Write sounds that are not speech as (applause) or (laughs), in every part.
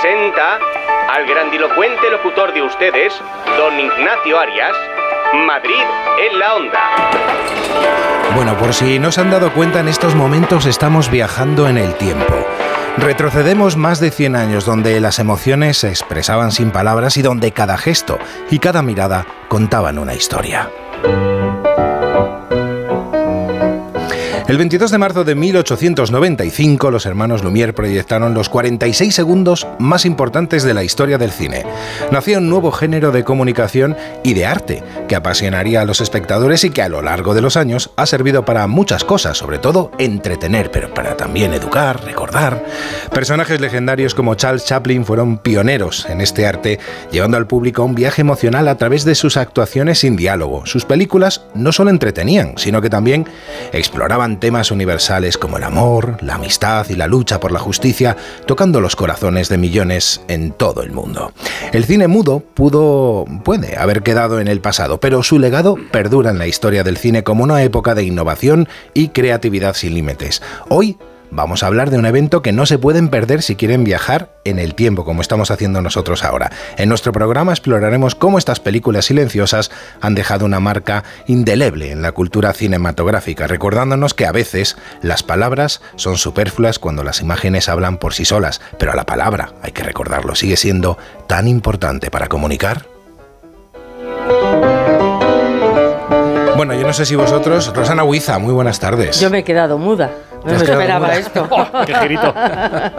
presenta al grandilocuente locutor de ustedes, don Ignacio Arias, Madrid en la onda. Bueno, por si no se han dado cuenta, en estos momentos estamos viajando en el tiempo. Retrocedemos más de 100 años donde las emociones se expresaban sin palabras y donde cada gesto y cada mirada contaban una historia. El 22 de marzo de 1895, los hermanos Lumière proyectaron los 46 segundos más importantes de la historia del cine. Nacía un nuevo género de comunicación y de arte que apasionaría a los espectadores y que a lo largo de los años ha servido para muchas cosas, sobre todo entretener, pero para también educar, recordar. Personajes legendarios como Charles Chaplin fueron pioneros en este arte, llevando al público un viaje emocional a través de sus actuaciones sin diálogo. Sus películas no solo entretenían, sino que también exploraban temas universales como el amor, la amistad y la lucha por la justicia, tocando los corazones de millones en todo el mundo. El cine mudo pudo, puede haber quedado en el pasado, pero su legado perdura en la historia del cine como una época de innovación y creatividad sin límites. Hoy vamos a hablar de un evento que no se pueden perder si quieren viajar en el tiempo, como estamos haciendo nosotros ahora. En nuestro programa exploraremos cómo estas películas silenciosas han dejado una marca indeleble en la cultura cinematográfica, recordándonos que a veces las palabras son superfluas cuando las imágenes hablan por sí solas, pero la palabra, hay que recordarlo, sigue siendo tan importante para comunicar. Bueno, yo no sé si vosotros, Rosana Huiza, muy buenas tardes. Yo me he quedado muda. No me esperaba esto. (laughs) ¡Qué girito!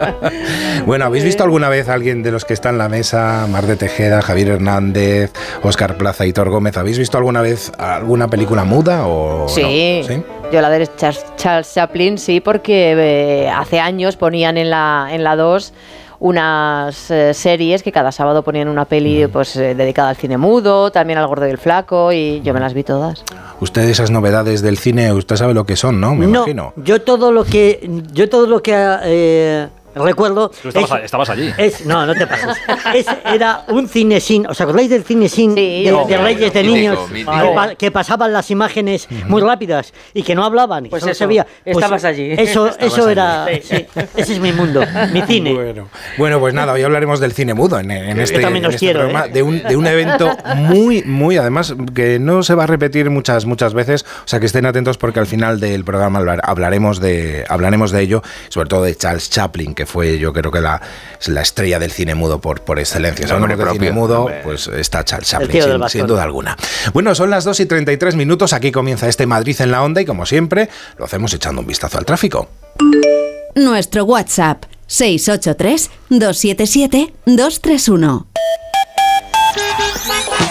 (laughs) bueno, ¿habéis visto alguna vez a alguien de los que está en la mesa, Mar de Tejeda, Javier Hernández, Óscar Plaza y Thor Gómez, ¿habéis visto alguna vez alguna película muda o sí. ¿Sí? Yo la de Charles Chaplin sí, porque eh, hace años ponían en la en la 2 unas eh, series que cada sábado ponían una peli pues eh, dedicada al cine mudo, también al gordo y el flaco y yo me las vi todas. Usted esas novedades del cine, usted sabe lo que son, ¿no? Me no, imagino. yo todo lo que yo todo lo que eh, recuerdo Tú estabas, es- a- estabas allí. es- no, no te pases. Es- era un cine sin. ¿Os acordáis del cine sin Sí, de, yo- de Reyes de Mítico, Niños? mítico. Que, pa- que pasaban las imágenes muy rápidas y que no hablaban. y Pues eso, se veía. Pues estabas allí. Eso, eso allí. era. sí, ese es mi mundo, mi (laughs) cine. Bueno, bueno, pues nada, hoy hablaremos del cine mudo en, en este, también en os este quiero, programa, ¿eh? de, un, de un evento muy, muy, además, que no se va a repetir muchas, muchas veces, o sea que estén atentos porque al final del programa hablar- hablaremos de, hablaremos de ello, sobre todo de Charles Chaplin, que fue yo creo que la, la estrella del cine mudo por, por excelencia. Si Nombre hablamos de cine propio, mudo, pues está Charles El Chaplin, sin, sin duda alguna. Bueno, son las 2 y 33 minutos, aquí comienza este Madrid en la onda y como siempre, lo hacemos echando un vistazo al tráfico. Nuestro WhatsApp 683-277-231.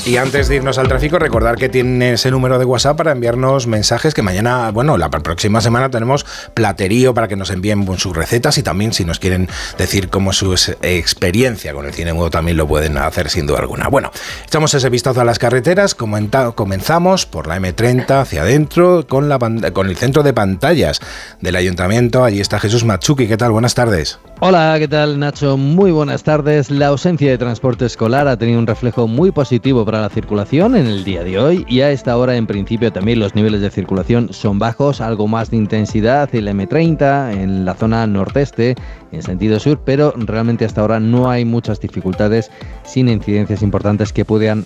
Y antes de irnos al tráfico, recordar que tiene ese número de WhatsApp para enviarnos mensajes que mañana, bueno, la próxima semana tenemos platerío para que nos envíen sus recetas y también si nos quieren decir cómo es su experiencia con el cine mudo también lo pueden hacer sin duda alguna. Bueno, echamos ese vistazo a las carreteras, comenzamos por la M30 hacia adentro con, la, con el centro de pantallas del ayuntamiento. Allí está Jesús Machuki, ¿qué tal? Buenas tardes. Hola, ¿qué tal Nacho? Muy buenas tardes. La ausencia de transporte escolar ha tenido un reflejo muy positivo la circulación en el día de hoy y a esta hora en principio también los niveles de circulación son bajos, algo más de intensidad en la M30, en la zona norteste, en sentido sur, pero realmente hasta ahora no hay muchas dificultades sin incidencias importantes que puedan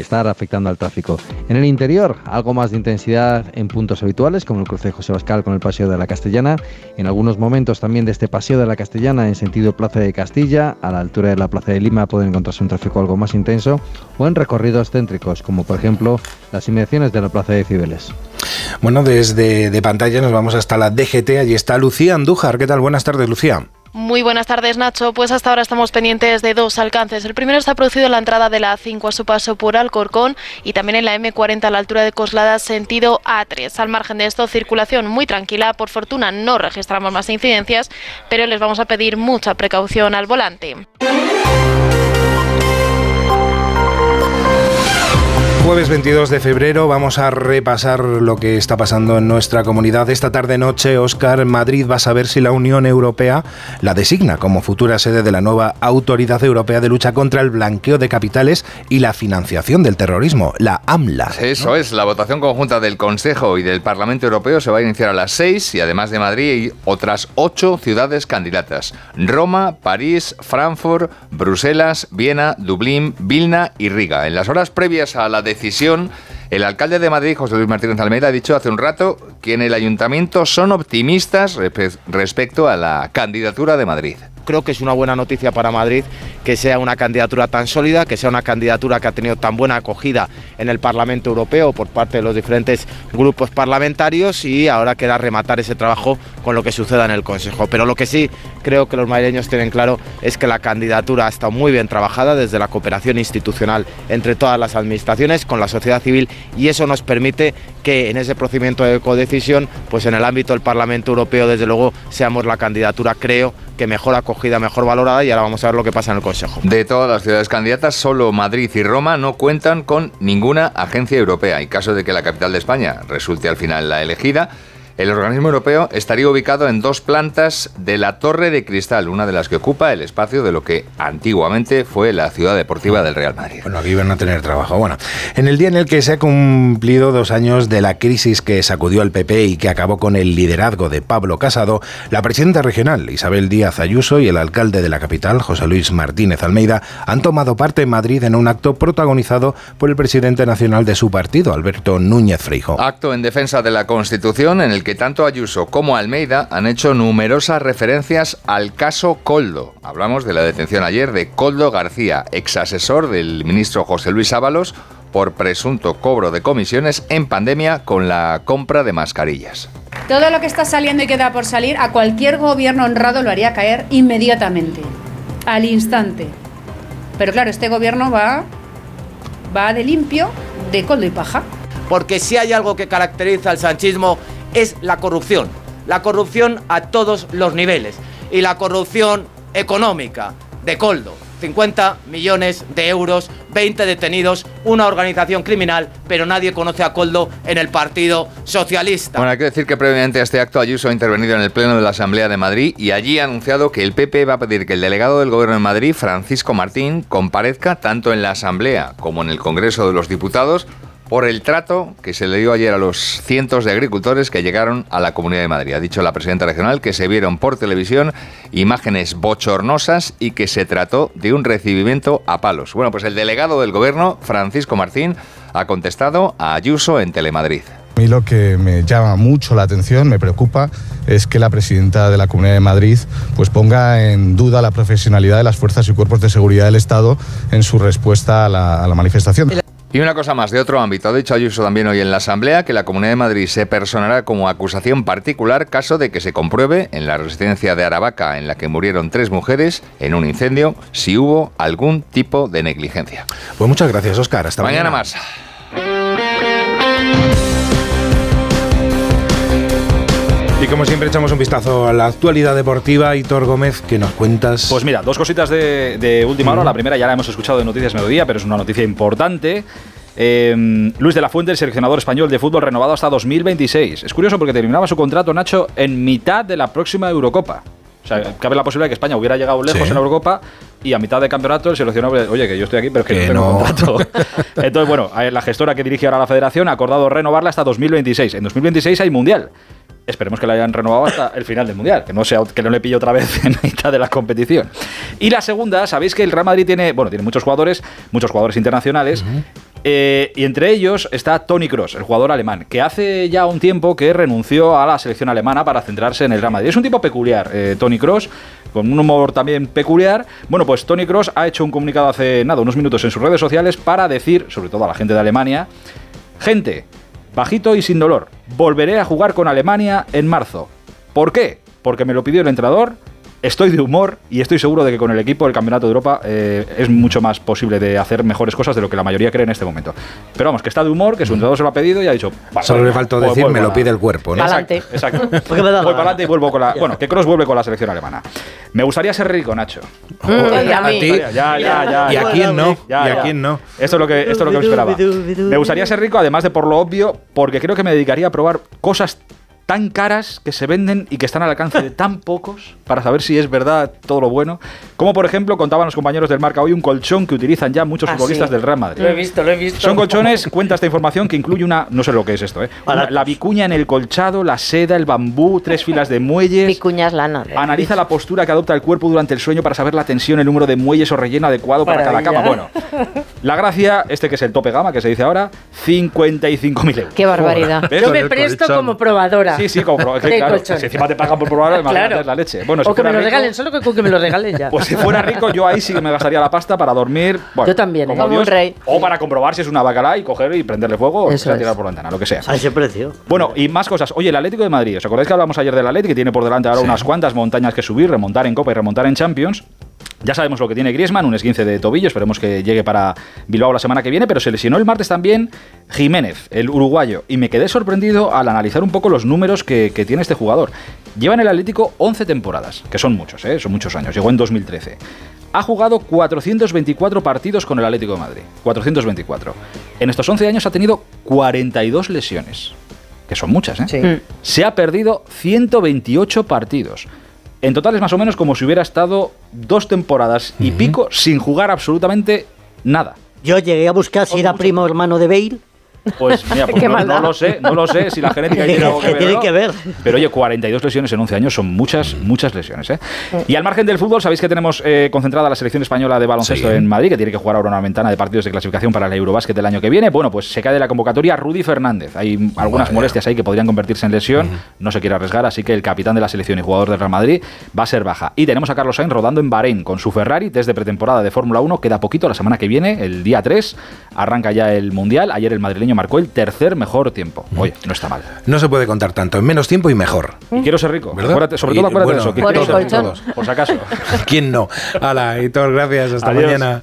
estar afectando al tráfico. En el interior, algo más de intensidad en puntos habituales, como el cruce de José Bascal con el Paseo de la Castellana. En algunos momentos también de este Paseo de la Castellana en sentido Plaza de Castilla, a la altura de la Plaza de Lima puede encontrarse un tráfico algo más intenso, o en recorridos céntricos, como por ejemplo las inmediaciones de la Plaza de Cibeles. Bueno, desde de pantalla nos vamos hasta la DGT, allí está Lucía Andújar. ¿Qué tal? Buenas tardes, Lucía. Muy buenas tardes, Nacho. Pues hasta ahora estamos pendientes de dos alcances. El primero está producido en la entrada de la A5 a su paso por Alcorcón y también en la M40 a la altura de Coslada, sentido A3. Al margen de esto, circulación muy tranquila. Por fortuna no registramos más incidencias, pero les vamos a pedir mucha precaución al volante. Jueves 22 de febrero vamos a repasar lo que está pasando en nuestra comunidad. Esta tarde noche, Oscar, Madrid va a saber si la Unión Europea la designa como futura sede de la nueva Autoridad Europea de Lucha contra el Blanqueo de Capitales y la Financiación del Terrorismo, la AMLA. Eso es, la votación conjunta del Consejo y del Parlamento Europeo se va a iniciar a las 6 y además de Madrid otras ocho ciudades candidatas. Roma, París, Frankfurt, Bruselas, Viena, Dublín, Vilna y Riga. En las horas previas a la decisión, el alcalde de Madrid, José Luis Martínez Almeida, ha dicho hace un rato que en el ayuntamiento son optimistas respecto a la candidatura de Madrid creo que es una buena noticia para Madrid que sea una candidatura tan sólida, que sea una candidatura que ha tenido tan buena acogida en el Parlamento Europeo por parte de los diferentes grupos parlamentarios y ahora queda rematar ese trabajo con lo que suceda en el Consejo. Pero lo que sí creo que los madrileños tienen claro es que la candidatura ha estado muy bien trabajada desde la cooperación institucional entre todas las administraciones con la sociedad civil y eso nos permite que en ese procedimiento de codecisión, pues en el ámbito del Parlamento Europeo, desde luego, seamos la candidatura, creo, que mejor acogida, mejor valorada y ahora vamos a ver lo que pasa en el Consejo. De todas las ciudades candidatas, solo Madrid y Roma no cuentan con ninguna agencia europea. En caso de que la capital de España resulte al final la elegida, el organismo europeo estaría ubicado en dos plantas de la Torre de Cristal, una de las que ocupa el espacio de lo que antiguamente fue la ciudad deportiva del Real Madrid. Bueno, aquí van a tener trabajo. Bueno, en el día en el que se ha cumplido dos años de la crisis que sacudió al PP y que acabó con el liderazgo de Pablo Casado, la presidenta regional Isabel Díaz Ayuso y el alcalde de la capital, José Luis Martínez Almeida, han tomado parte en Madrid en un acto protagonizado por el presidente nacional de su partido, Alberto Núñez Freijo. Acto en defensa de la Constitución en el que tanto Ayuso como Almeida han hecho numerosas referencias al caso Coldo. Hablamos de la detención ayer de Coldo García, ex asesor del ministro José Luis Ábalos, por presunto cobro de comisiones en pandemia con la compra de mascarillas. Todo lo que está saliendo y queda por salir, a cualquier gobierno honrado lo haría caer inmediatamente, al instante. Pero claro, este gobierno va, va de limpio, de coldo y paja. Porque si hay algo que caracteriza al sanchismo es la corrupción. La corrupción a todos los niveles. Y la corrupción económica de Coldo. 50 millones de euros, 20 detenidos, una organización criminal, pero nadie conoce a Coldo en el Partido Socialista. Bueno, hay que decir que previamente a este acto Ayuso ha intervenido en el Pleno de la Asamblea de Madrid y allí ha anunciado que el PP va a pedir que el delegado del Gobierno en Madrid, Francisco Martín, comparezca tanto en la Asamblea como en el Congreso de los Diputados por el trato que se le dio ayer a los cientos de agricultores que llegaron a la Comunidad de Madrid. Ha dicho la presidenta regional que se vieron por televisión imágenes bochornosas y que se trató de un recibimiento a palos. Bueno, pues el delegado del gobierno, Francisco Martín, ha contestado a Ayuso en Telemadrid. A mí lo que me llama mucho la atención, me preocupa, es que la presidenta de la Comunidad de Madrid pues ponga en duda la profesionalidad de las fuerzas y cuerpos de seguridad del Estado en su respuesta a la, a la manifestación. Y una cosa más de otro ámbito. Ha dicho Ayuso también hoy en la Asamblea que la Comunidad de Madrid se personará como acusación particular caso de que se compruebe en la residencia de Aravaca en la que murieron tres mujeres en un incendio si hubo algún tipo de negligencia. Pues muchas gracias, Oscar. Hasta mañana. mañana. más. Y como siempre echamos un vistazo a la actualidad deportiva. Hitor Gómez, ¿qué nos cuentas? Pues mira, dos cositas de, de última hora. La primera ya la hemos escuchado en Noticias Mediodía, pero es una noticia importante. Eh, Luis de la Fuente, el seleccionador español de fútbol renovado hasta 2026. Es curioso porque terminaba su contrato, Nacho, en mitad de la próxima Eurocopa. O sea, cabe la posibilidad de que España hubiera llegado lejos Sí. en la Eurocopa y a mitad de campeonato el seleccionador, oye, que yo estoy aquí, pero es que, Que no tengo no. contrato. (laughs) Entonces, bueno, la gestora que dirige ahora la federación ha acordado renovarla hasta 2026. En 2026 hay Mundial. Esperemos que la hayan renovado hasta el final del Mundial, que no, sea, que no le pille otra vez (laughs) en mitad de la competición. Y la segunda, sabéis que el Real Madrid tiene, bueno, tiene muchos jugadores, muchos jugadores internacionales, eh, y entre ellos está Tony Cross, el jugador alemán, que hace ya un tiempo que renunció a la selección alemana para centrarse en el Real Madrid. Es un tipo peculiar, eh, Tony Cross, con un humor también peculiar. Bueno, pues Tony Cross ha hecho un comunicado hace nada, unos minutos en sus redes sociales para decir, sobre todo a la gente de Alemania, gente, bajito y sin dolor, volveré a jugar con Alemania en marzo. ¿Por qué? Porque me lo pidió el entrenador Estoy de humor y estoy seguro de que con el equipo del Campeonato de Europa eh, es mucho más posible de hacer mejores cosas de lo que la mayoría cree en este momento. Pero vamos, que está de humor, que su entrenador se lo ha pedido y ha dicho. vale, Solo le faltó pues decir, me lo a- pide el cuerpo, ¿no? Exacto, exacto. (laughs) Voy para adelante y vuelvo con la. Bueno, que Cross vuelve con la selección alemana. Me gustaría ser rico, Nacho. Mm, y a mí. Ya, ya, ya. ¿Y a quién no? Ya, ¿Y a quién no? Esto es lo que, esto es lo que me esperaba. Me gustaría ser rico, además de por lo obvio, porque creo que me dedicaría a probar cosas tan caras que se venden y que están al alcance de tan pocos para saber si es verdad todo lo bueno. Como por ejemplo, contaban los compañeros del Marca hoy un colchón que utilizan ya muchos Ah, futbolistas sí. del Real Madrid. Lo he visto, lo he visto. Son colchones, cuenta esta información, que incluye una, no sé lo que es esto, ¿eh? Una- la vicuña en el colchado, la seda, el bambú, tres filas de muelles. Vicuñas lana. de- Analiza la postura que adopta el cuerpo durante el sueño para saber la tensión, el número de muelles o relleno adecuado para cada Maravilla. cama. Bueno, la gracia, este que es el tope gama, que se dice ahora, 55.000 euros. Qué barbaridad. ¿Ves? Yo me presto como probadora. Sí, sí, como pro- es que (laughs) de claro, si encima te pagan por probar, (laughs) imagínate Claro. la leche. Bueno, si o que me lo rico- regalen, solo que con que me lo regalen ya. (laughs) Pues si fuera rico, yo ahí sí que me gastaría la pasta para dormir. Bueno, Yo también, Como, ¿eh? Como Dios, un rey. O para comprobar si es una bacalá y coger y prenderle fuego o Eso a es. tirar por la ventana, lo que sea. A ese precio. Bueno, y más cosas. Oye, el Atlético de Madrid, ¿os acordáis que hablamos ayer del Atlético que tiene por delante ahora unas cuantas montañas que subir, remontar en Copa y remontar en Champions? Ya sabemos lo que tiene Griezmann, un esguince de tobillo, esperemos que llegue para Bilbao la semana que viene, pero se lesionó el martes también Jiménez, el uruguayo, y me quedé sorprendido al analizar un poco los números que, que tiene este jugador. Lleva en el Atlético 11 temporadas, que son muchos, ¿eh? son muchos años, llegó en 2013. Ha jugado 424 partidos con el Atlético de Madrid, 424. En estos 11 años ha tenido 42 lesiones, que son muchas, ¿eh? Sí. Se ha perdido 128 partidos. En total es más o menos como si hubiera estado dos temporadas y pico sin jugar absolutamente nada. Yo llegué a buscar si era primo o hermano de Bale. Pues mira, (laughs) pues no, no lo sé, no lo sé si la genética tiene algo que ver. Tiene ¿no? que ver. Pero oye, 42 lesiones en 11 años son muchas, muchas lesiones. ¿eh? Y al margen del fútbol, sabéis que tenemos eh, concentrada la selección española de baloncesto Sí. en Madrid, que tiene que jugar ahora una ventana de partidos de clasificación para el Eurobásquet del año que viene. Bueno, pues se cae de la convocatoria Rudy Fernández. Hay algunas molestias ahí que podrían convertirse en lesión. No se quiere arriesgar, así que el capitán de la selección y jugador del Real Madrid va a ser baja. Y tenemos a Carlos Sainz rodando en Bahrein con su Ferrari desde pretemporada de Fórmula 1. Queda poquito, la semana que viene, el día 3, arranca ya el Mundial. Ayer el madrileño marcó el tercer mejor tiempo. Oye, no está mal. No se puede contar tanto, en menos tiempo y mejor. Y quiero ser rico. ¿Verdad? Acuérdate- sobre Y, todo acuérdate bueno, de eso. que Por el ser rico, por si acaso. (laughs) ¿Quién no? Hala, Hitor, gracias. Hasta Adiós. mañana.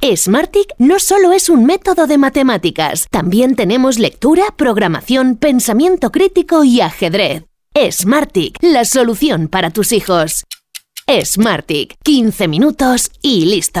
Smartic no solo es un método de matemáticas, también tenemos lectura, programación, pensamiento crítico y ajedrez. Smartic, la solución para tus hijos. Smartic, 15 minutos y listo.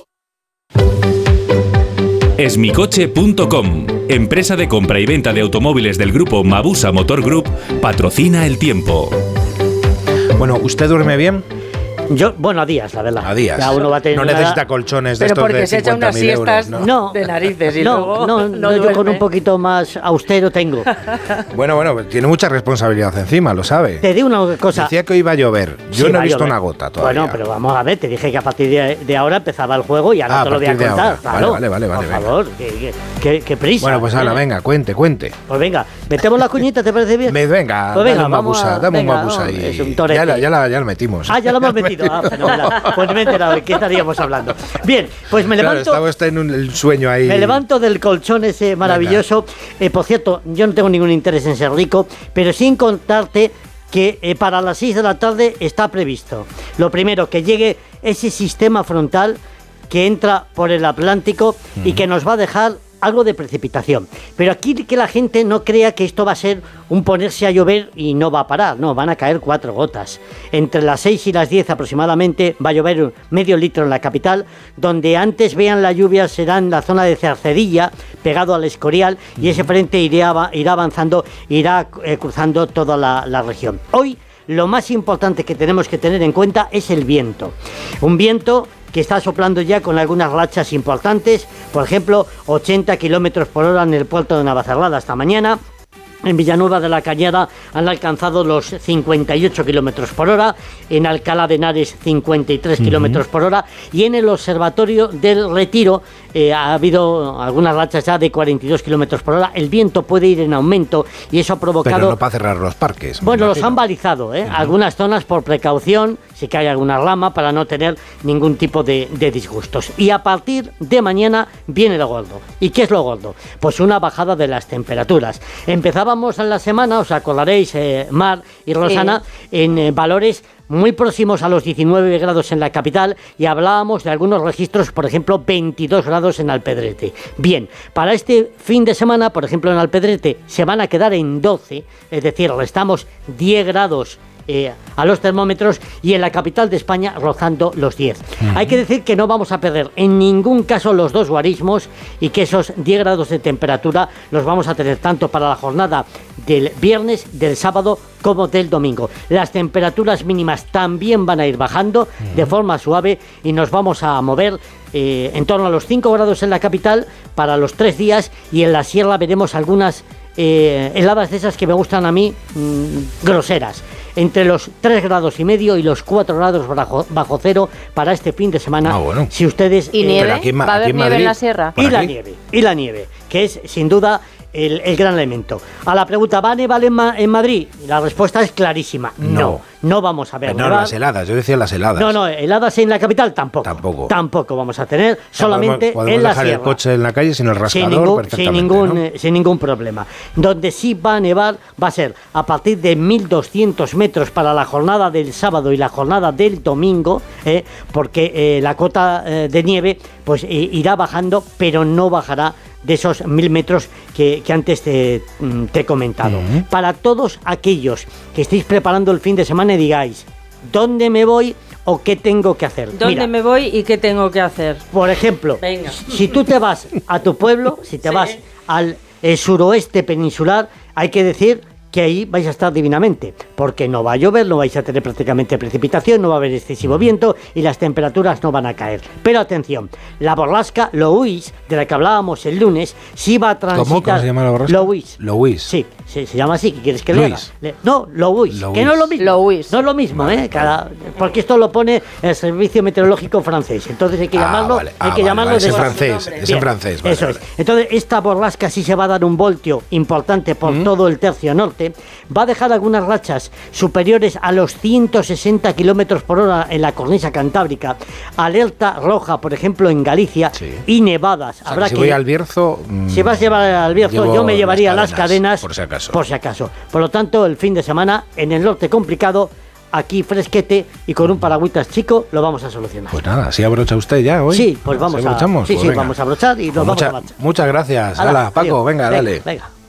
Esmicoche.com, empresa de compra y venta de automóviles del grupo Mabusa Motor Group, patrocina el tiempo. Bueno, ¿usted duerme bien? Yo, bueno, a días, la verdad. A días. Ya uno va a tener no necesita colchones de Pero estos porque de se echa unas 50.000 euros, siestas ¿no? De narices y no, luego no, (laughs) no, yo con un poquito más austero tengo. (laughs) Bueno, bueno, tiene mucha responsabilidad encima, lo sabe. Te digo una cosa. Decía que hoy iba a llover. Yo Sí, no he visto llover. una gota todavía. Bueno, pero vamos a ver, te dije que a partir de, de ahora empezaba el juego y ahora Ah, te lo voy a contar. ahora. claro. Vale, vale, vale, Por vale, favor, que, que- que- que prisa. Bueno, pues ¿eh? venga, cuente, cuente. Pues venga, ¿Metemos la cuñita, te parece bien? Me- venga, Pues venga, dale un vamos mabusa, a- dame un mabusa vamos, y un ya, la, ya, la, ya la metimos. Ah, ya lo hemos (laughs) metido. Ah, fenomenal. Pues me he enterado de qué estaríamos hablando. Bien, pues me Claro, levanto. estaba usted en un el sueño ahí. Me levanto del colchón ese maravilloso. Eh, por cierto, yo no tengo ningún interés en ser rico, pero sin contarte que eh, para las 6 de la tarde está previsto. Lo primero, que llegue ese sistema frontal que entra por el Atlántico y que nos va a dejar algo de precipitación. Pero aquí que la gente no crea que esto va a ser un ponerse a llover y no va a parar, no, van a caer cuatro gotas. Entre las 6 y las 10 aproximadamente va a llover medio litro en la capital, donde antes vean la lluvia será en la zona de Cercedilla, pegado al Escorial, y ese frente irá, irá avanzando, irá eh, cruzando toda la, la región. Hoy lo más importante que tenemos que tener en cuenta es el viento. Un viento que está soplando ya con algunas rachas importantes, por ejemplo, 80 kilómetros por hora en el puerto de Navacerrada esta mañana. En Villanueva de la Cañada han alcanzado los 58 kilómetros por hora, en Alcalá de Henares 53 Ujú. kilómetros por hora y en el Observatorio del Retiro eh, ha habido algunas rachas ya de 42 kilómetros por hora. El viento puede ir en aumento y eso ha provocado. Pero no para cerrar los parques. Bueno, los han balizado, ¿eh? Algunas zonas por precaución, si cae alguna rama, para no tener ningún tipo de, de disgustos. Y a partir de mañana viene lo gordo. ¿Y qué es lo gordo? Pues una bajada de las temperaturas. Empezábamos en la semana, os acordaréis, eh, Mar y Rosana, en eh, valores muy próximos a los 19 grados en la capital y hablábamos de algunos registros, por ejemplo, 22 grados en Alpedrete. Bien, para este fin de semana, por ejemplo, en Alpedrete se van a quedar en 12, es decir, restamos 10 grados eh, a los termómetros y en la capital de España rozando los 10. Hay que decir que no vamos a perder en ningún caso los dos guarismos y que esos 10 grados de temperatura los vamos a tener tanto para la jornada del viernes, del sábado como del domingo. Las temperaturas mínimas también van a ir bajando de forma suave y nos vamos a mover eh, en torno a los 5 grados en la capital para los tres días y en la sierra veremos algunas eh, heladas de esas que me gustan a mí mm, groseras entre los 3 grados y medio y los 4 grados bajo, bajo cero para este fin de semana. Si ustedes ¿Y eh, nieve? Aquí ¿Va a haber aquí en nieve en la sierra? Y ¿Por la nieve, y la nieve, que es sin duda el, el gran elemento. A la pregunta, ¿va a nevar en, Ma- en Madrid? La respuesta es clarísima. No, no, vamos a ver. No, nevar. las heladas, yo decía las heladas. No, no, heladas en la capital tampoco. Tampoco. Tampoco vamos a tener, solamente podemos, podemos en la dejar sierra. el coche en la calle sin el Sin rascador ningún, sin, perfectamente, ningún, ¿no? eh, sin ningún problema. Donde sí va a nevar va a ser a partir de 1200 metros para la jornada del sábado y la jornada del domingo, eh, porque eh, la cota de nieve pues irá bajando, pero no bajará de esos 1000 metros que, que antes te, mm, te he comentado. Para todos aquellos que estéis preparando el fin de semana y digáis, ¿dónde me voy o qué tengo que hacer? ¿Dónde Mira, me voy y qué tengo que hacer? por ejemplo, Venga. si tú te vas a tu pueblo, si te (laughs) vas al suroeste peninsular, hay que decir que ahí vais a estar divinamente, porque no va a llover, no vais a tener prácticamente precipitación, no va a haber excesivo viento y las temperaturas no van a caer. Pero atención, la borrasca Louis, de la que hablábamos el lunes, sí va a transitar... ¿Cómo? ¿Cómo se llama la borrasca? Louis. Louis. Sí, sí, se llama así, ¿qué quieres que lea? Luis. Le- No, Louis, que no es lo mismo. No es lo mismo, ¿eh? Cada- porque esto lo pone el Servicio Meteorológico francés, entonces hay que Ah, llamarlo, hay Ah, que vale, llamarlo vale, es de en francés, es en francés, vale, Eso vale. es. Entonces, esta borrasca sí se va a dar un voltio importante por todo el tercio norte. Va a dejar algunas rachas superiores a los 160 kilómetros por hora en la cornisa cantábrica. Alerta roja, por ejemplo, en Galicia y nevadas. O sea, Habrá que si que voy al Bierzo... mm, si vas a llevar al Bierzo, yo me llevaría las cadenas, Por si acaso. por si acaso. Por lo tanto, el fin de semana en el norte complicado, aquí fresquete y con un paragüitas chico lo vamos a solucionar. Pues nada, ¿sí abrocha usted ya hoy? Sí, pues vamos ¿Sí a, abrochamos? sí, Pues sí, venga. vamos a abrochar y nos Pues vamos mucha- a marchar. Muchas gracias. Hala, Hala, Paco, venga, Venga, dale. venga.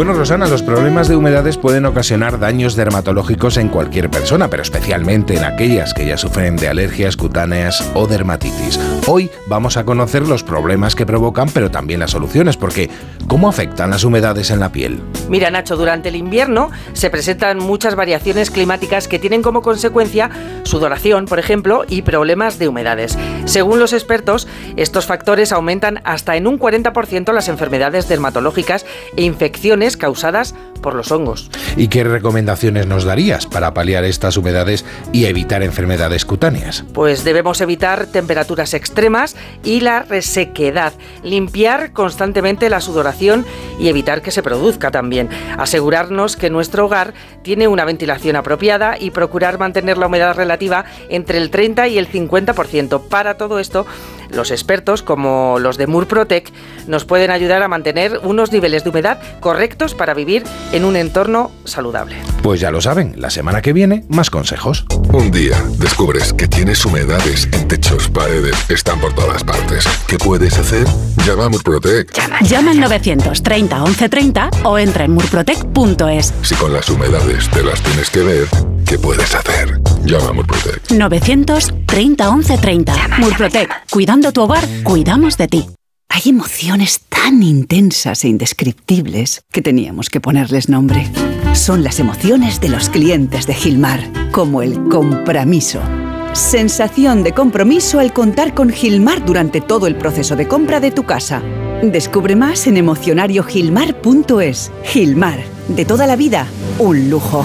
Bueno, Rosana, los problemas de humedades pueden ocasionar daños dermatológicos en cualquier persona, pero especialmente en aquellas que ya sufren de alergias cutáneas o dermatitis. Hoy vamos a conocer los problemas que provocan, pero también las soluciones, porque ¿cómo afectan las humedades en la piel? Mira, Nacho, durante el invierno se presentan muchas variaciones climáticas que tienen como consecuencia sudoración, por ejemplo, y problemas de humedades. Según los expertos, estos factores aumentan hasta en un 40% las enfermedades dermatológicas e infecciones causadas por los hongos. ¿Y qué recomendaciones nos darías para paliar estas humedades y evitar enfermedades cutáneas? Pues debemos evitar temperaturas extremas y la resequedad, limpiar constantemente la sudoración y evitar que se produzca también, asegurarnos que nuestro hogar tiene una ventilación apropiada y procurar mantener la humedad relativa entre el 30 y el 50%. Para todo esto, los expertos, como los de Murprotec, nos pueden ayudar a mantener unos niveles de humedad correctos para vivir en un entorno saludable. Pues ya lo saben, la semana que viene más consejos. Un día descubres que tienes humedades en techos, paredes, están por todas partes. ¿Qué puedes hacer? Llama a Murprotec. Llama al 930 1130 o entra en murprotec.es. Si con las humedades te las tienes que ver, ¿qué puedes hacer? Llama a Murprotec. 930 1130. Murprotec. Cuidando tu hogar, cuidamos de ti. Hay emociones tan intensas e indescriptibles que teníamos que ponerles nombre. Son las emociones de los clientes de Gilmar, como el compromiso. Sensación de compromiso al contar con Gilmar durante todo el proceso de compra de tu casa. Descubre más en emocionariogilmar.es. Gilmar, de toda la vida, un lujo.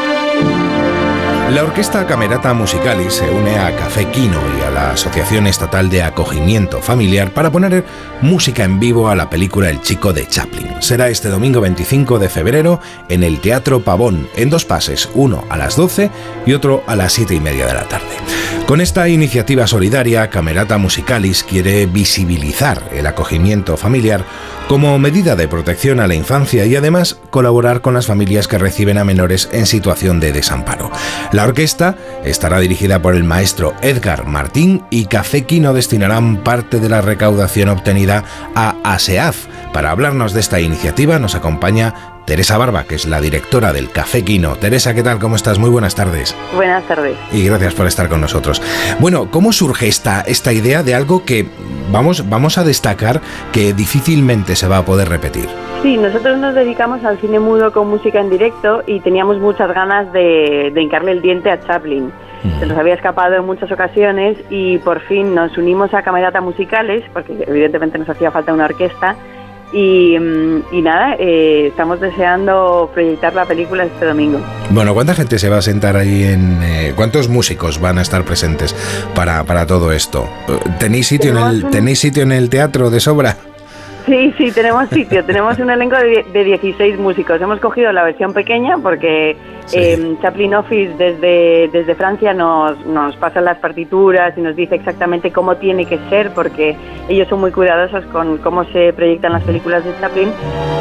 La Orquesta Camerata Musicalis se une a Café Quino y a la Asociación Estatal de Acogimiento Familiar para poner música en vivo a la película El Chico de Chaplin. Será este domingo 25 de febrero en el Teatro Pavón, en dos pases, uno a las 12 y otro a las 7 y media de la tarde. Con esta iniciativa solidaria, Camerata Musicalis quiere visibilizar el acogimiento familiar como medida de protección a la infancia y además colaborar con las familias que reciben a menores en situación de desamparo. La orquesta estará dirigida por el maestro Edgar Martín y Café Quino destinarán parte de la recaudación obtenida a ASEAF. Para hablarnos de esta iniciativa nos acompaña Teresa Barba, que es la directora del Café Quino. Teresa, ¿qué tal? ¿Cómo estás? Muy buenas tardes. Buenas tardes. Y gracias por estar con nosotros. Bueno, ¿cómo surge esta, esta idea de algo que vamos, vamos a destacar que difícilmente se va a poder repetir? Sí, nosotros nos dedicamos al cine mudo con música en directo y teníamos muchas ganas de, de hincarle el diente a Chaplin. Se nos había escapado en muchas ocasiones y por fin nos unimos a Camerata Musicales, porque evidentemente nos hacía falta una orquesta, y, mm, y nada, eh, estamos deseando proyectar la película este domingo. Bueno, ¿cuánta gente se va a sentar ahí en... eh, ¿Cuántos músicos van a estar presentes para, para todo esto? Eh, ¿Tenéis sitio, en el, un- ¿Tenéis sitio en el teatro de sobra? Sí, sí, tenemos sitio, (laughs) tenemos un elenco de, de 16 músicos. Hemos cogido la versión pequeña porque eh, Chaplin Office desde, desde Francia nos, nos pasa las partituras y nos dice exactamente cómo tiene que ser porque ellos son muy cuidadosos con cómo se proyectan las películas de Chaplin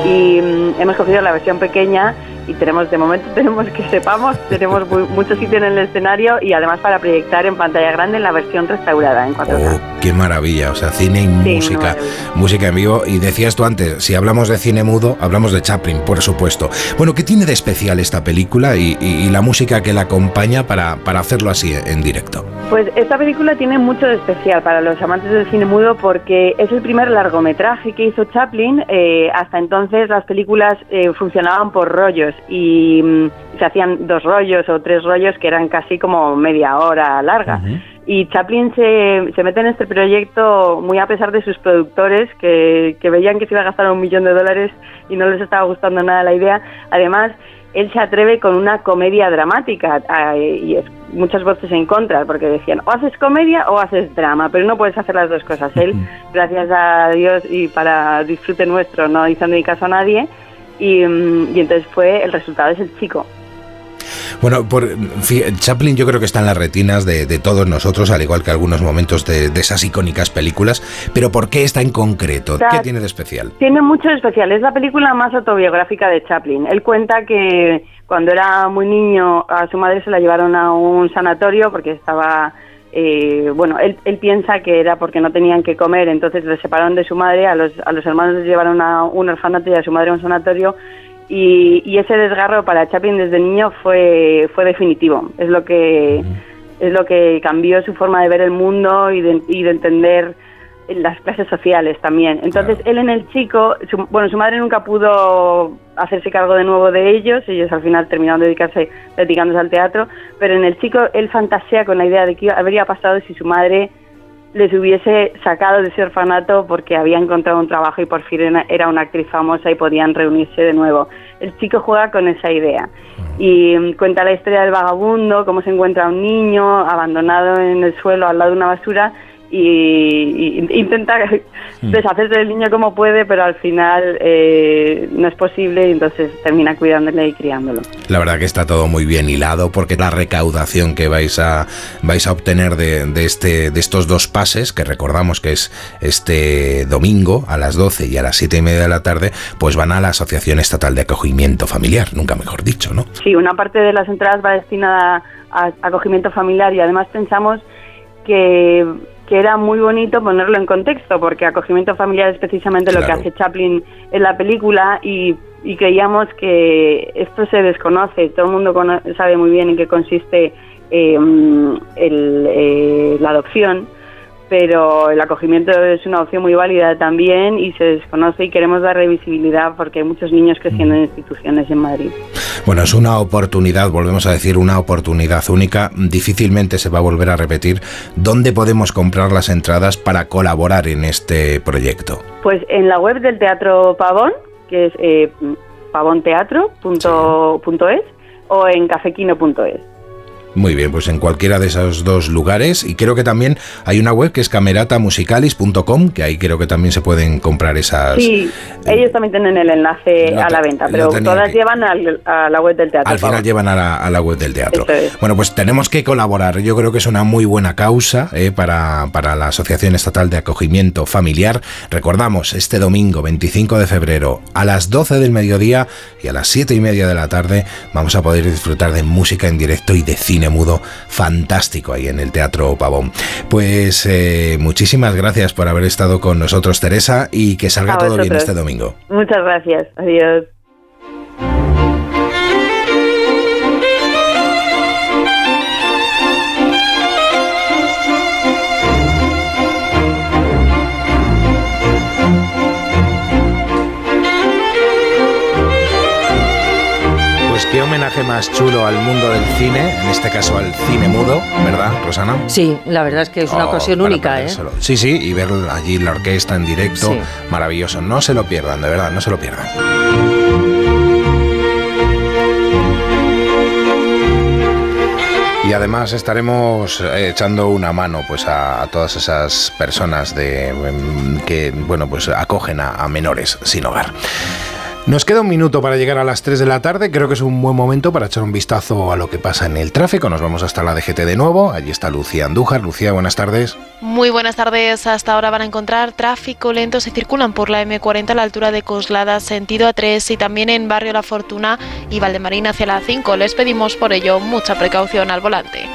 y mm, hemos cogido la versión pequeña y tenemos, de momento (laughs) tenemos que sepamos, tenemos mu- mucho sitio en el escenario y además para proyectar en pantalla grande en la versión restaurada en 4K. Oh, qué maravilla, o sea, cine y Sí, música, música en vivo. Y decías tú antes, si hablamos de cine mudo, hablamos de Chaplin, por supuesto. Bueno, ¿qué tiene de especial esta película y, y- y la música que la acompaña para, para hacerlo así en directo? Pues esta película tiene mucho de especial para los amantes del cine mudo porque es el primer largometraje que hizo Chaplin. Eh, hasta entonces las películas eh, funcionaban por rollos y mm, se hacían dos rollos o tres rollos que eran casi como media hora larga. Y Chaplin se, se mete en este proyecto muy a pesar de sus productores que, que veían que se iba a gastar un millón de dólares y no les estaba gustando nada la idea. Además, él se atreve con una comedia dramática y es muchas voces en contra porque decían o haces comedia o haces drama, pero no puedes hacer las dos cosas. Él, (laughs) gracias a Dios y para disfrute nuestro, no hizo ni caso a nadie y, mm, y entonces fue el resultado es el chico. Bueno, por, Chaplin yo creo que está en las retinas de, de todos nosotros, al igual que algunos momentos de, de esas icónicas películas, pero ¿por qué está en concreto? ¿Qué tiene de especial? Tiene mucho de especial. Es la película más autobiográfica de Chaplin. Él cuenta que cuando era muy niño a su madre se la llevaron a un sanatorio porque estaba... eh, bueno, él, él piensa que era porque no tenían que comer, entonces le separaron de su madre, a los, a los hermanos les llevaron a un orfanato y a su madre a un sanatorio y, y ese desgarro para Chaplin desde niño fue, fue definitivo. Es lo que es lo que cambió su forma de ver el mundo y de, y de entender las clases sociales también. Entonces, él en el chico, su- bueno, su madre nunca pudo hacerse cargo de nuevo de ellos, ellos al final terminaron dedicarse, dedicándose al teatro, pero en el chico él fantasea con la idea de qué habría pasado si su madre les hubiese sacado de ese orfanato porque había encontrado un trabajo y por fin era- una actriz famosa y podían reunirse de nuevo. El chico juega con esa idea y mm, cuenta la historia del vagabundo, cómo se encuentra un niño abandonado en el suelo al lado de una basura y, y intenta deshacerse del niño como puede, pero al final eh, no es posible y entonces termina cuidándole y criándolo. La verdad que está todo muy bien hilado porque la recaudación que vais a vais a obtener de, de este de estos dos pases que recordamos que es este domingo a las 12 y a las 7 y media de la tarde pues van a la Asociación Estatal de Acogimiento Familiar nunca mejor dicho ¿no? Sí, una parte de las entradas va destinada a acogimiento familiar y además pensamos que, que era muy bonito ponerlo en contexto porque acogimiento familiar es precisamente lo que hace Chaplin en la película y, y creíamos que esto se desconoce, todo el mundo cono- sabe muy bien en qué consiste eh, mm, el, eh, la adopción pero el acogimiento es una opción muy válida también y se desconoce y queremos darle visibilidad porque hay muchos niños creciendo en instituciones en Madrid. Bueno, es una oportunidad, volvemos a decir, una oportunidad única. Difícilmente se va a volver a repetir. ¿Dónde podemos comprar las entradas para colaborar en este proyecto? Pues en la web del Teatro Pavón, que es eh, pavonteatro.es o en cafequino.es. Muy bien, pues en cualquiera de esos dos lugares. Y creo que también hay una web que es cameratamusicalis.com, que ahí creo que también se pueden comprar esas... Sí, ellos también tienen el enlace lo a la venta, pero todas llevan al- a la web del Teatro Al final llevan a la, a la web del teatro. Es. Bueno, pues tenemos que colaborar. Yo creo que es una muy buena causa eh, para, para la Asociación Estatal de Acogimiento Familiar. Recordamos, este domingo 25 de febrero a las 12 del mediodía y a las 7 y media de la tarde vamos a poder disfrutar de música en directo y de cine mudo fantástico ahí en el Teatro Pavón. Pues eh, muchísimas gracias por haber estado con nosotros, Teresa, y que salga todo bien este domingo. Muchas gracias. Adiós. Homenaje más chulo al mundo del cine, en este caso al cine mudo, ¿verdad, Rosana? Sí, la verdad es que es una Oh, ocasión única, ¿eh? Sí, sí, y ver allí la orquesta en directo, Sí. maravilloso. No se lo pierdan, de verdad, no se lo pierdan. Y además estaremos eh, echando una mano pues a, a todas esas personas de, em, que bueno pues acogen a, a menores sin hogar. Nos queda un minuto para llegar a las 3 de la tarde. Creo que es un buen momento para echar un vistazo a lo que pasa en el tráfico. Nos vamos hasta la DGT de nuevo. Allí está Lucía Andújar. Lucía, buenas tardes. Muy buenas tardes. Hasta ahora van a encontrar tráfico lento. Se circulan por la M40 a la altura de Coslada, sentido A3 y también en Barrio La Fortuna y Valdemarina hacia la 5. Les pedimos por ello mucha precaución al volante.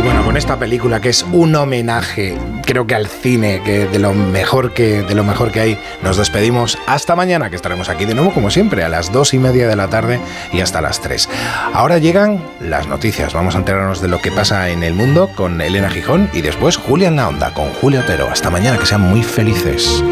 Y bueno, con esta película que es un homenaje, creo que al cine, que de lo mejor que de lo mejor que hay, nos despedimos hasta mañana, que estaremos aquí de nuevo, como siempre, a las dos y media de la tarde y hasta las tres. Ahora llegan las noticias. Vamos a enterarnos de lo que pasa en el mundo con Elena Gijón y después Julia en la Onda con Julio Otero. Hasta mañana, que sean muy felices.